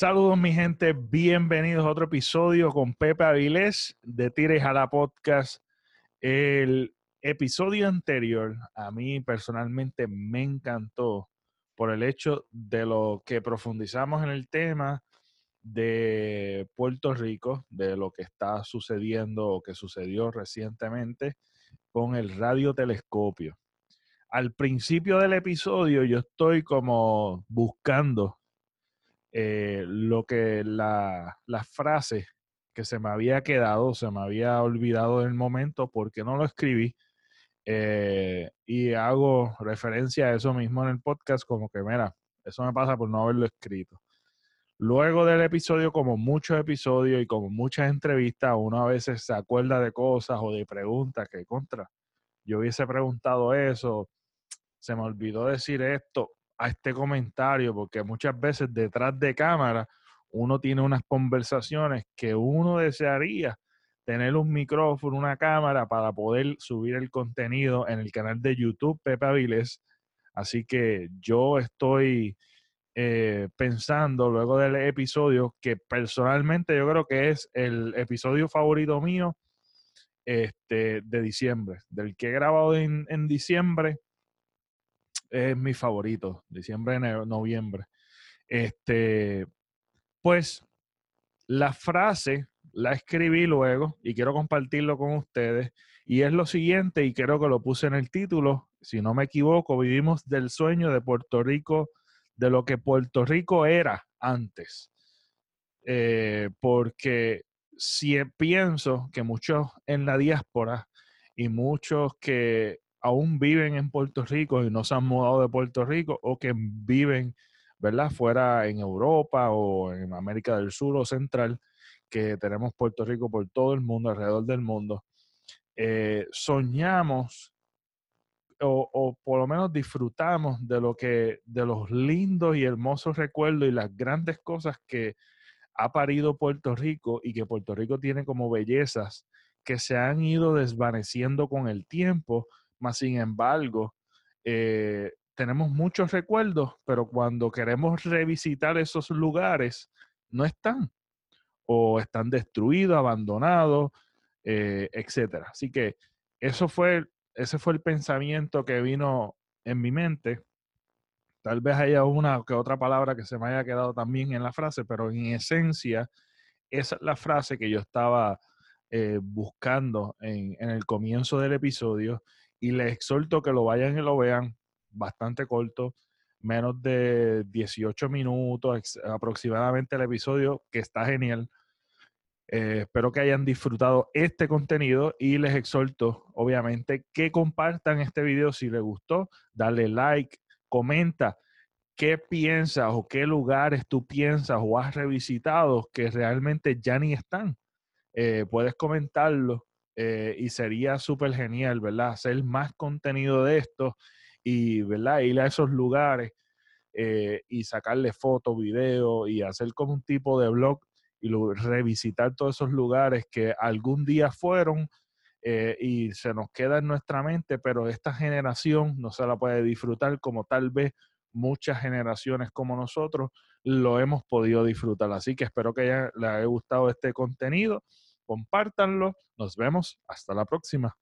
Saludos mi gente, bienvenidos a otro episodio con Pepe Avilés de Tires a la Podcast. El episodio anterior a mí personalmente me encantó por el hecho de lo que profundizamos en el tema de Puerto Rico, de lo que está sucediendo o que sucedió recientemente con el radiotelescopio. Al principio del episodio yo estoy como buscando eh, lo que la, la, frase que se me había quedado, se me había olvidado del momento porque no lo escribí. Eh, y hago referencia a eso mismo en el podcast, como que, mira, eso me pasa por no haberlo escrito. Luego del episodio, como muchos episodios y como muchas entrevistas, uno a veces se acuerda de cosas o de preguntas que contra. Yo hubiese preguntado eso, se me olvidó decir esto, a este comentario, porque muchas veces detrás de cámara uno tiene unas conversaciones que uno desearía tener un micrófono, una cámara para poder subir el contenido en el canal de YouTube Pepe Avilés. Así que yo estoy eh, pensando luego del episodio que personalmente yo creo que es el episodio favorito mío este, de diciembre, del que he grabado en, en diciembre es mi favorito, diciembre, noviembre. Este, pues la frase la escribí luego y quiero compartirlo con ustedes. Y es lo siguiente, y creo que lo puse en el título, si no me equivoco, vivimos del sueño de Puerto Rico, de lo que Puerto Rico era antes. Eh, porque si pienso que muchos en la diáspora y muchos que aún viven en Puerto Rico y no se han mudado de Puerto Rico o que viven, ¿verdad? Fuera en Europa o en América del Sur o Central, que tenemos Puerto Rico por todo el mundo, alrededor del mundo. Eh, soñamos o, o, por lo menos disfrutamos de lo que, de los lindos y hermosos recuerdos y las grandes cosas que ha parido Puerto Rico y que Puerto Rico tiene como bellezas que se han ido desvaneciendo con el tiempo más sin embargo, eh, tenemos muchos recuerdos, pero cuando queremos revisitar esos lugares, no están. O están destruidos, abandonados, eh, etc. Así que eso fue, ese fue el pensamiento que vino en mi mente. Tal vez haya una que otra palabra que se me haya quedado también en la frase, pero en esencia, esa es la frase que yo estaba eh, buscando en, en, el comienzo del episodio y les exhorto que lo vayan y lo vean, bastante corto, menos de 18 minutos aproximadamente el episodio, que está genial. Eh, espero que hayan disfrutado este contenido y les exhorto, obviamente, que compartan este video si les gustó, dale like, comenta qué piensas o qué lugares tú piensas o has revisitado que realmente ya ni están. Eh, puedes comentarlo eh, y sería súper genial, ¿verdad? Hacer más contenido de esto y, ¿verdad? Ir a esos lugares eh, y sacarle fotos, videos y hacer como un tipo de blog y revisitar todos esos lugares que algún día fueron eh, y se nos queda en nuestra mente, pero esta generación no se la puede disfrutar como tal vez muchas generaciones como nosotros lo hemos podido disfrutar. Así que espero que les haya gustado este contenido compártanlo. Nos vemos. Hasta la próxima.